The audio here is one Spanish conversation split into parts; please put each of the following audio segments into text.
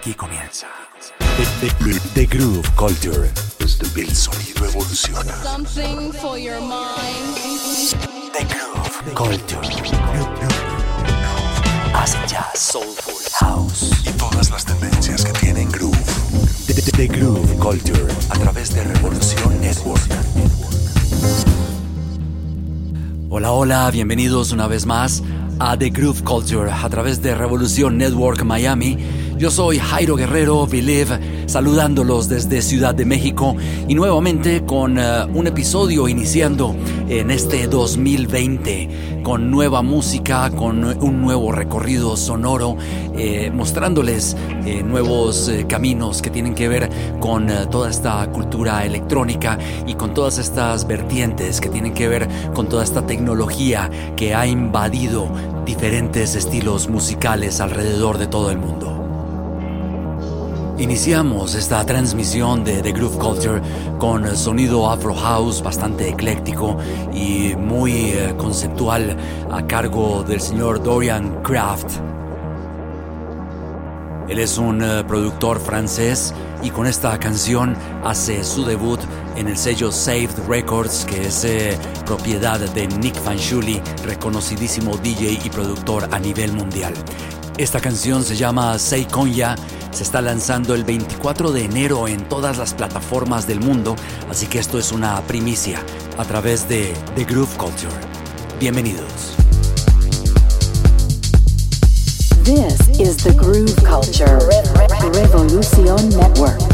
Aquí comienza. The, Groove Culture. El sonido evoluciona. Something for your mind. The Groove Culture. Acid jazz, soulful, house y todas las tendencias que tienen groove. The, Groove Culture a través de Revolución Network. Hola, hola, bienvenidos una vez más a The Groove Culture a través de Revolución Network Miami. Yo soy Jairo Guerrero, Believe, saludándolos desde Ciudad de México y nuevamente con eh, un episodio iniciando en este 2020 con nueva música, con un nuevo recorrido sonoro, eh, mostrándoles eh, nuevos caminos que tienen que ver con toda esta cultura electrónica y con todas estas vertientes que tienen que ver con toda esta tecnología que ha invadido diferentes estilos musicales alrededor de todo el mundo. Iniciamos esta transmisión de The Groove Culture con sonido Afro House bastante ecléctico y muy eh, conceptual a cargo del señor Dorian Kraft. Él es un eh, productor francés y con esta canción hace su debut en el sello Saved Records, que es eh, propiedad de Nick Fanciulli, reconocidísimo DJ y productor a nivel mundial. Esta canción se llama Say Konya se está lanzando el 24 de enero en todas las plataformas del mundo, así que esto es una primicia a través de The Groove Culture. Bienvenidos. This is the Groove Culture Revolution Network.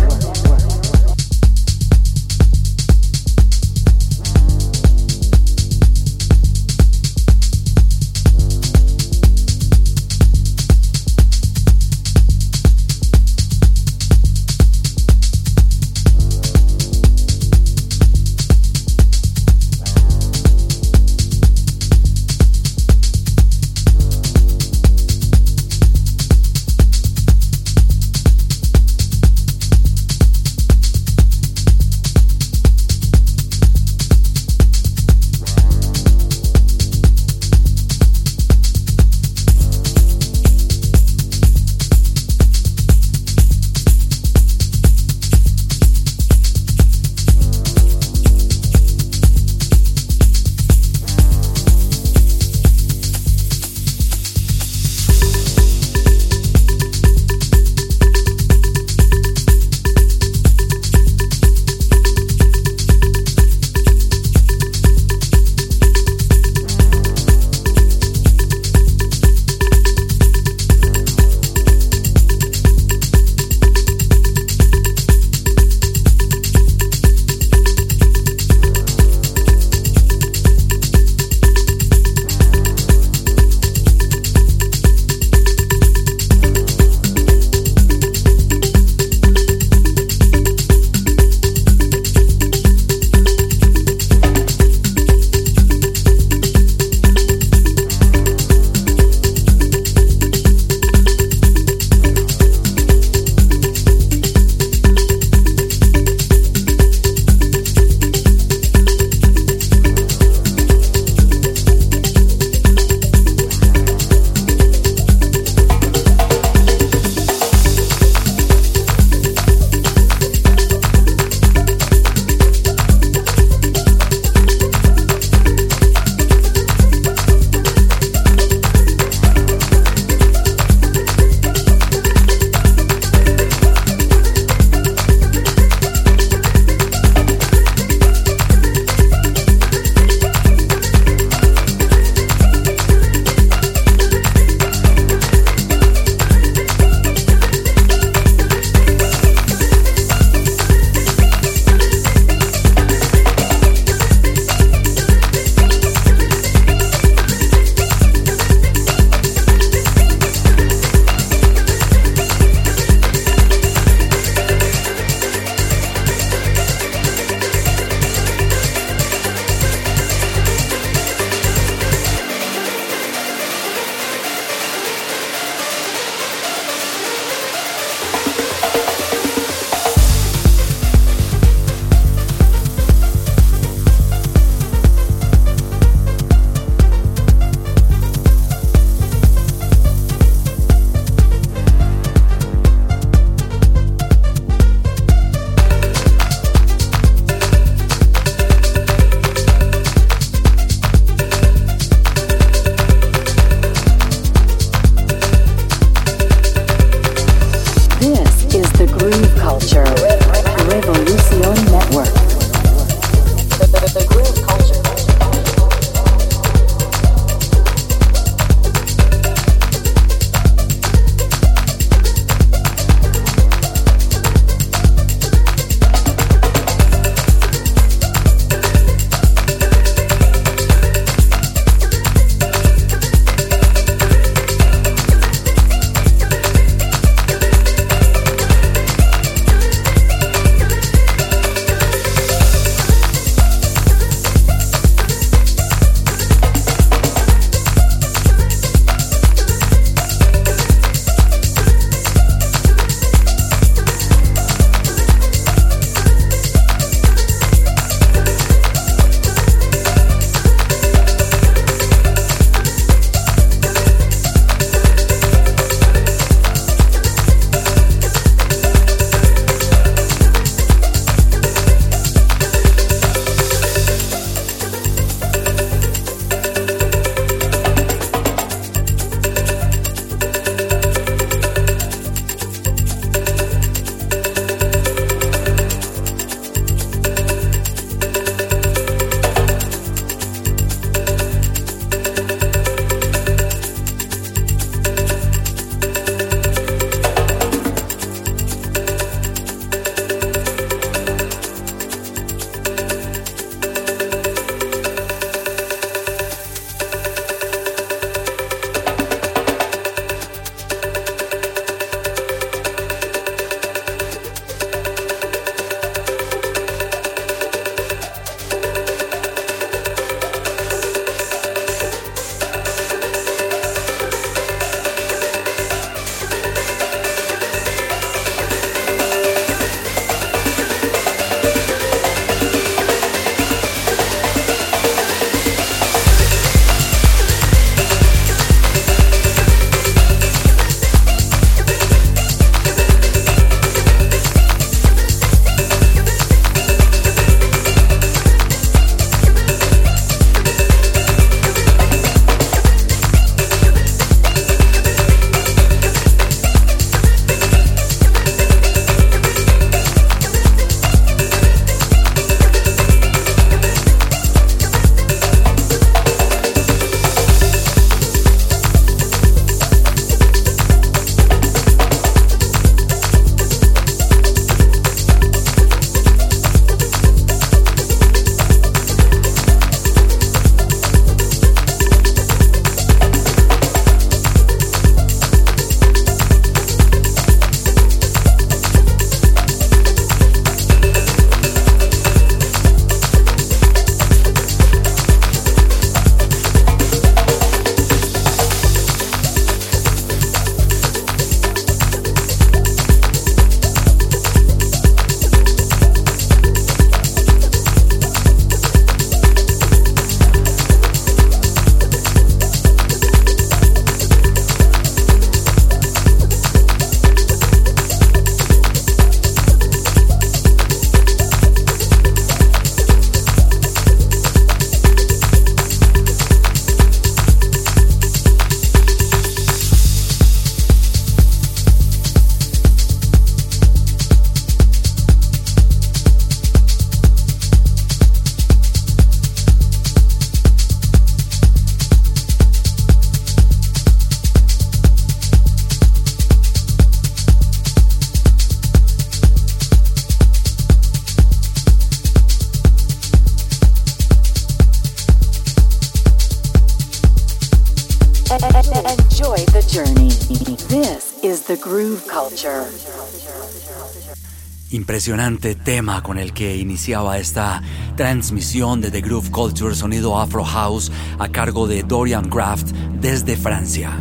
Impresionante tema con el que iniciaba esta transmisión de The Groove Culture Sonido Afro House a cargo de Dorian Graft desde Francia.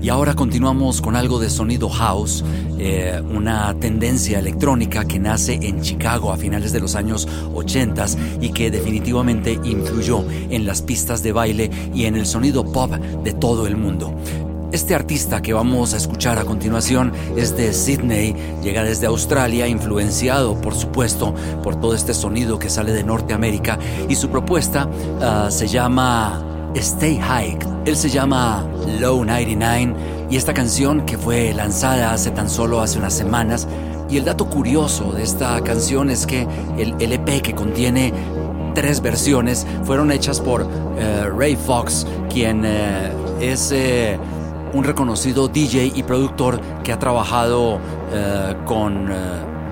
Y ahora continuamos con algo de sonido house, eh, una tendencia electrónica que nace en Chicago a finales de los años 80 y que definitivamente influyó en las pistas de baile y en el sonido pop de todo el mundo. Este artista que vamos a escuchar a continuación es de Sydney, llega desde Australia, influenciado por supuesto por todo este sonido que sale de Norteamérica y su propuesta ah, se llama Stay High. Él se llama Low 99 Y esta canción que fue lanzada hace tan solo hace unas semanas, y el dato curioso de esta canción es que el LP que contiene tres versiones fueron hechas por eh, Ray Fox, quien eh, es eh, un reconocido DJ y productor que ha trabajado con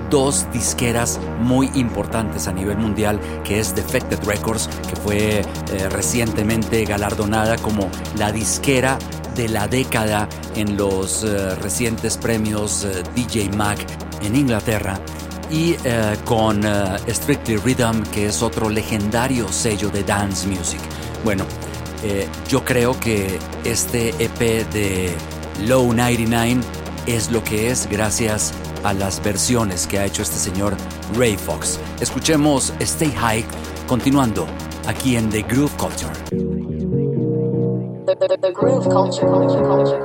dos disqueras muy importantes a nivel mundial, que es Defected Records, que fue recientemente galardonada como la disquera de la década en los recientes premios DJ Mag en Inglaterra y eh, con eh, Strictly Rhythm, que es otro legendario sello de dance music. Bueno, eh, yo creo que este EP de Low 99 es lo que es gracias a las versiones que ha hecho este señor Ray Fox. Escuchemos Stay High continuando aquí en The Groove Culture. The, groove culture, culture, culture,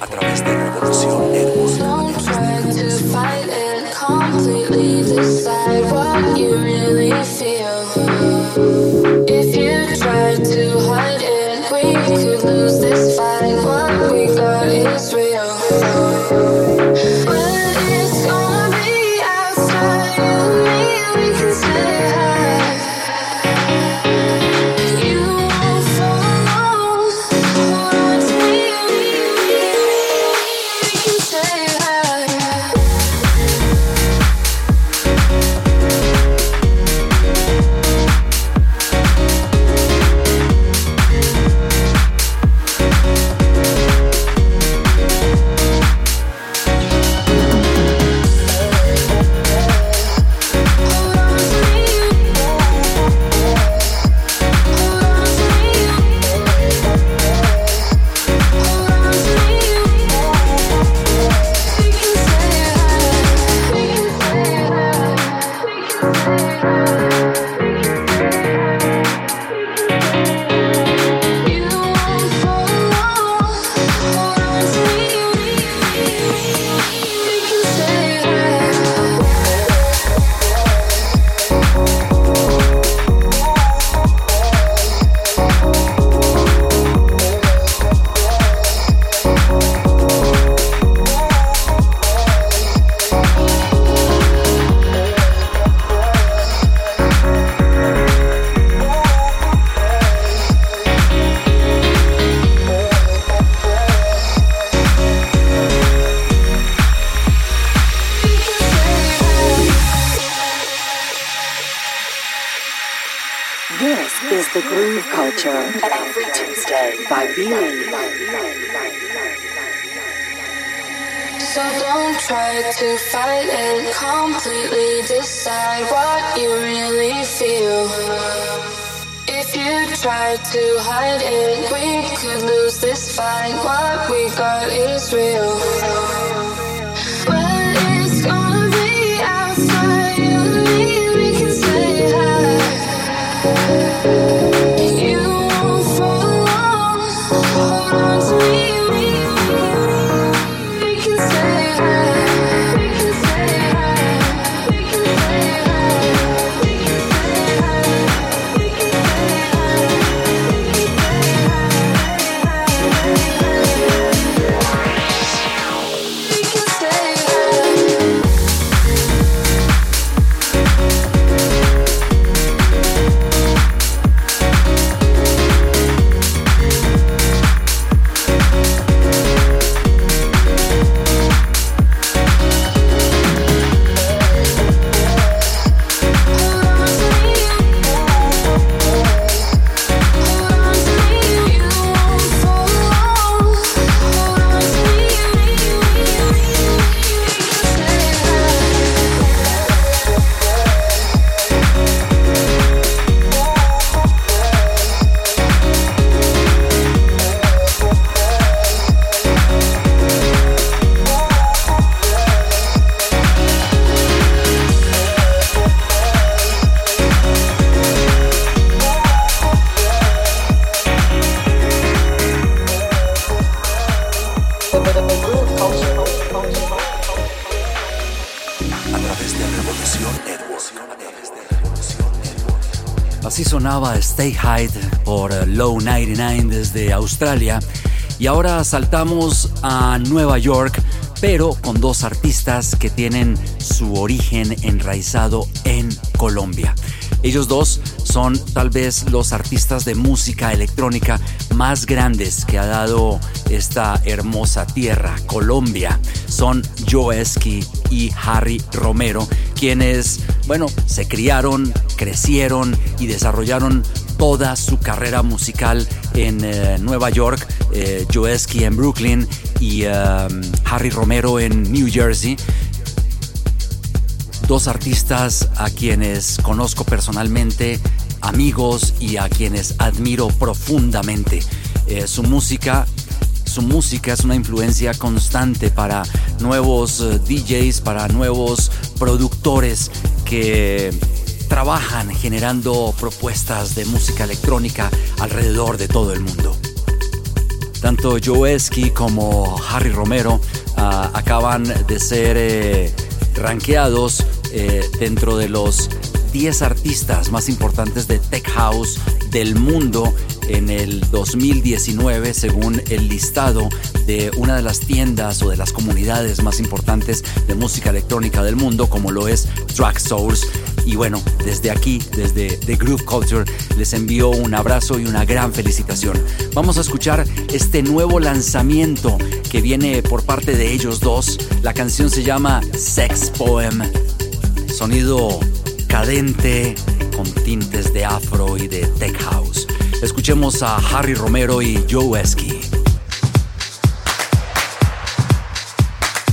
A través de Revolución. Lose this fight. What we got is real. Stay High por Low 99 desde Australia. Y ahora saltamos a Nueva York, pero con dos artistas que tienen su origen enraizado en Colombia. Ellos dos son tal vez los artistas de música electrónica más grandes que ha dado esta hermosa tierra, Colombia. Son Joeski y Harry Romero, quienes, bueno, se criaron, crecieron y desarrollaron toda su carrera musical en eh, Nueva York, eh, en Brooklyn y um, Harry Romero en New Jersey. Dos artistas a quienes conozco personalmente, amigos y a quienes admiro profundamente. Eh, su música su música es una influencia constante para nuevos eh, DJs, para nuevos productores que trabajan generando propuestas de música electrónica alrededor de todo el mundo. Tanto Joeski como Harry Romero ah, acaban de ser eh, rankeados eh, dentro de los 10 artistas más importantes de Tech House del mundo en el 2019 según el listado de una de las tiendas o de las comunidades más importantes de música electrónica del mundo como lo es Tracksource y bueno, desde aquí, desde The Groove Culture, les envío un abrazo y una gran felicitación. Vamos a escuchar este nuevo lanzamiento que viene por parte de ellos dos. La canción se llama Sex Poem. Sonido cadente con tintes de afro y de tech house. Escuchemos a Harry Romero y Joe Esky.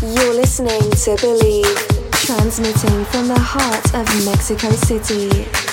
You're listening to Believe, transmitting from the heart of Mexico City.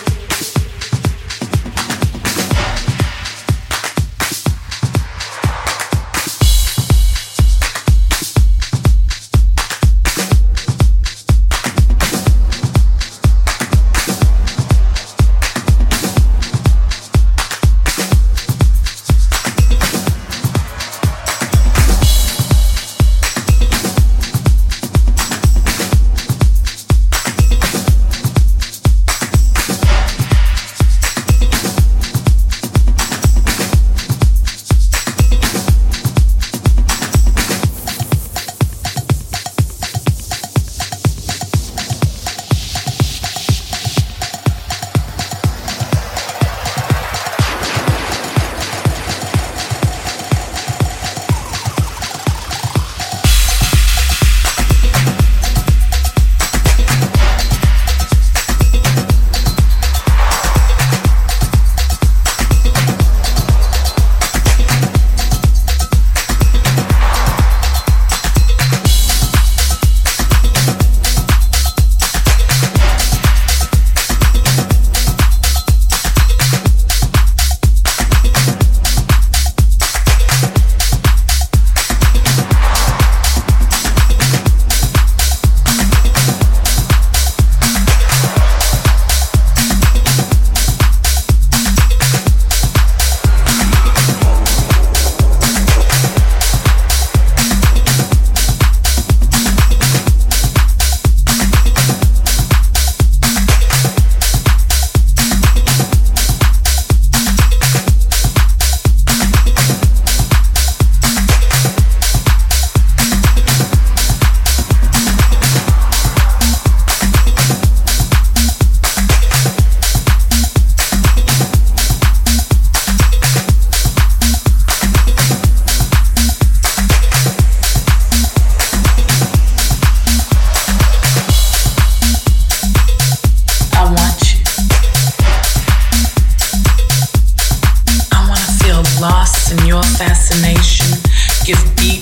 fascination. Give beat.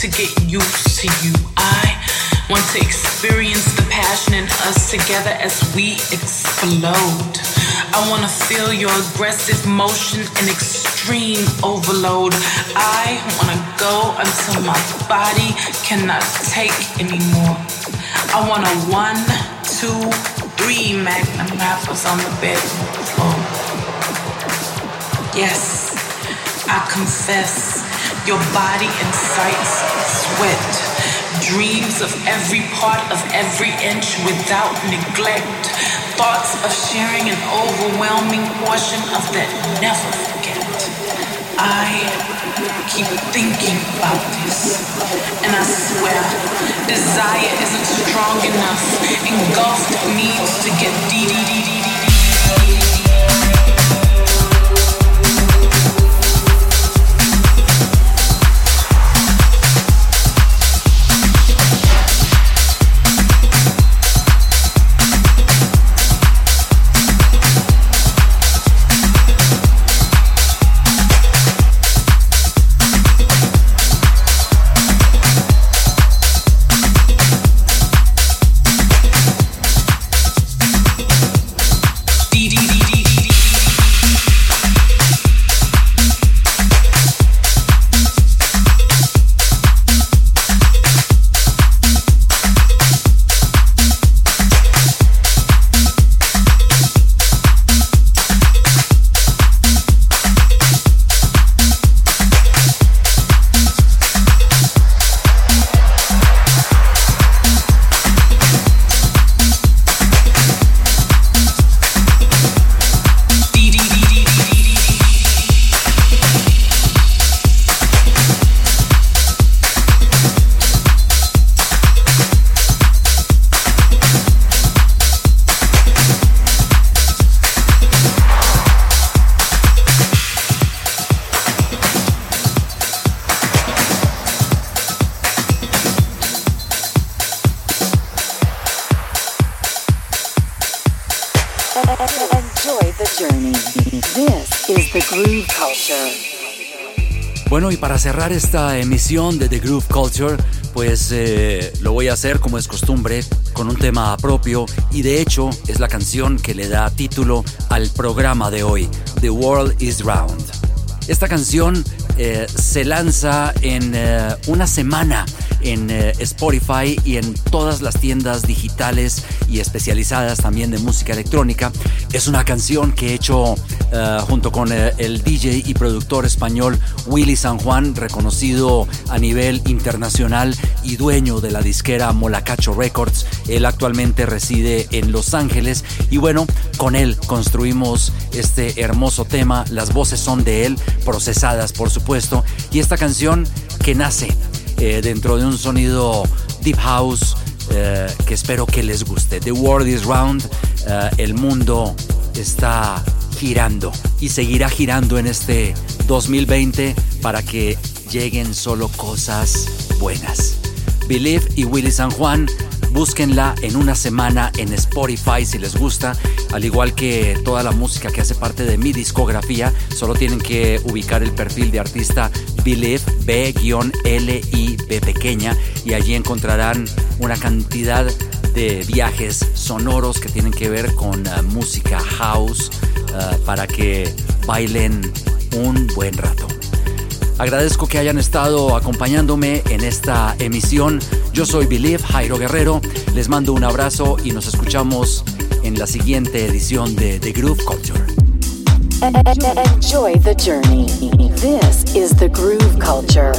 To get used to you. I want to experience the passion in us together as we explode. I wanna feel your aggressive motion and extreme overload. I wanna go until my body cannot take anymore. I want a one, two, three magnum wrappers on the bedroom floor. Yes, I confess, your body incites sweat, dreams of every part of every inch without neglect, thoughts of sharing an overwhelming portion of that never forget. I keep thinking about this, and I swear, desire isn't strong enough, engulfed needs to get deep, Bueno, y para cerrar esta emisión de The Groove Culture, pues eh, lo voy a hacer como es costumbre, con un tema propio, y de hecho es la canción que le da título al programa de hoy, The World is Round. Esta canción eh, se lanza en eh, una semana en eh, Spotify y en todas las tiendas digitales y especializadas también de música electrónica. Es una canción que he hecho eh, junto con eh, el DJ y productor español Willy San Juan, reconocido a nivel internacional y dueño de la disquera Molacacho Records. Él actualmente reside en Los Ángeles y bueno, con él construimos este hermoso tema. Las voces son de él, procesadas por supuesto, y esta canción que nace eh, dentro de un sonido deep house eh, que espero que les guste. The world is round, eh, el mundo está girando y seguirá girando en este 2020 para que lleguen solo cosas buenas. Believe y Willy San Juan Búsquenla en una semana en Spotify si les gusta, al igual que toda la música que hace parte de mi discografía. Solo tienen que ubicar el perfil de artista Believe B-L-I-B pequeña y allí encontrarán una cantidad de viajes sonoros que tienen que ver con uh, música house uh, para que bailen un buen rato. Agradezco que hayan estado acompañándome en esta emisión. Yo soy Believe Jairo Guerrero. Les mando un abrazo y nos escuchamos en la siguiente edición de The Groove Culture. Enjoy the journey. This is the groove culture.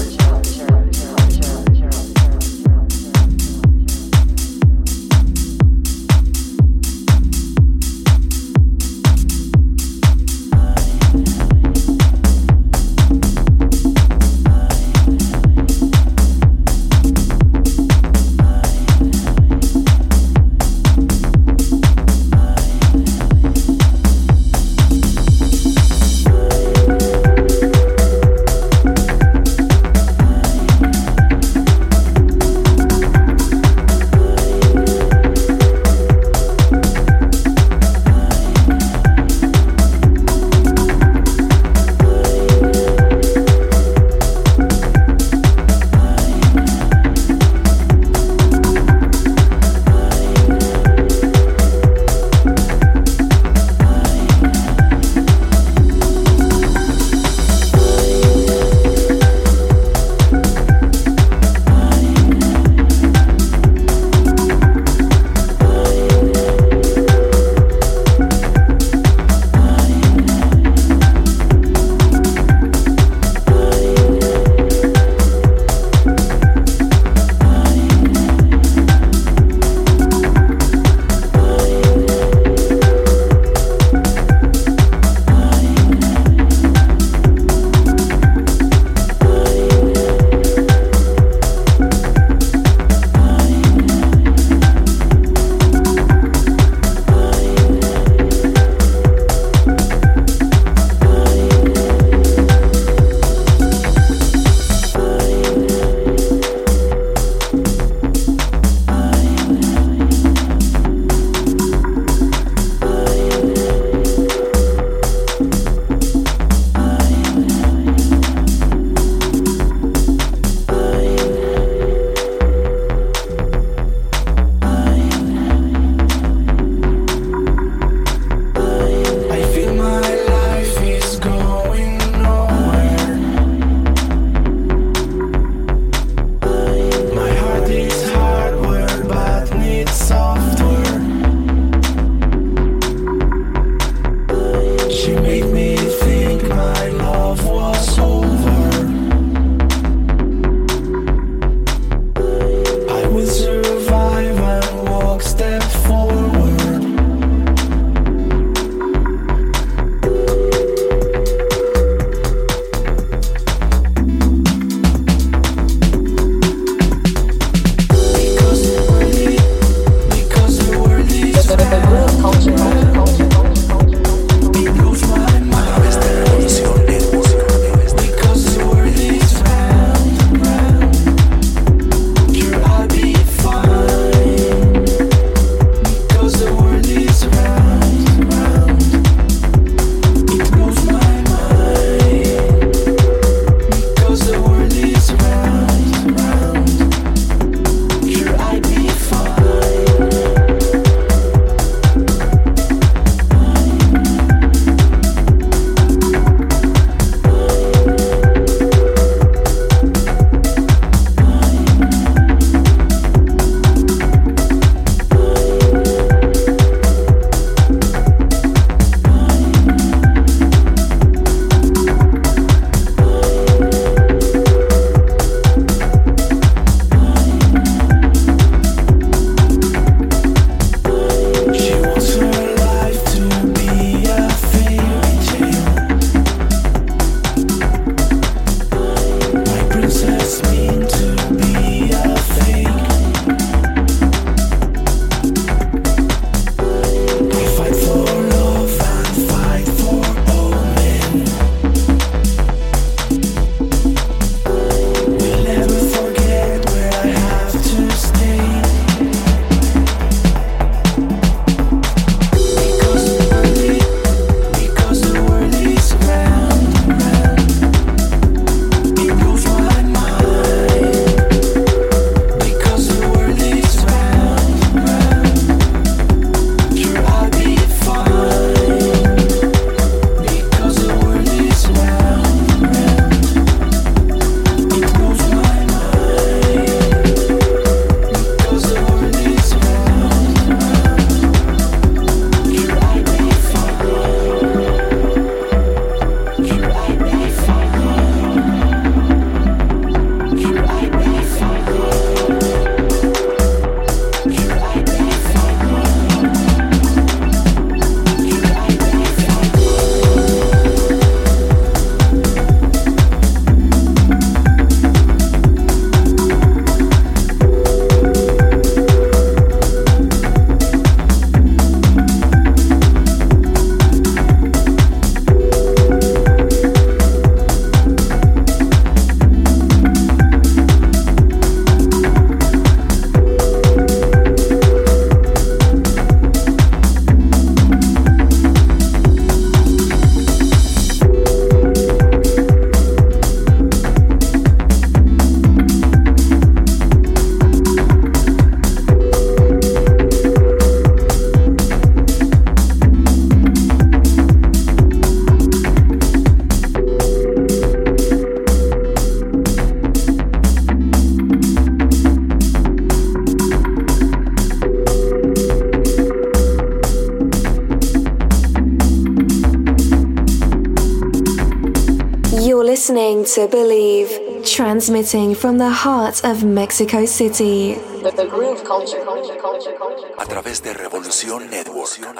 To believe. Transmitting from the heart of Mexico City. The, the groove culture. A través de Revolución A través de Revolución Network.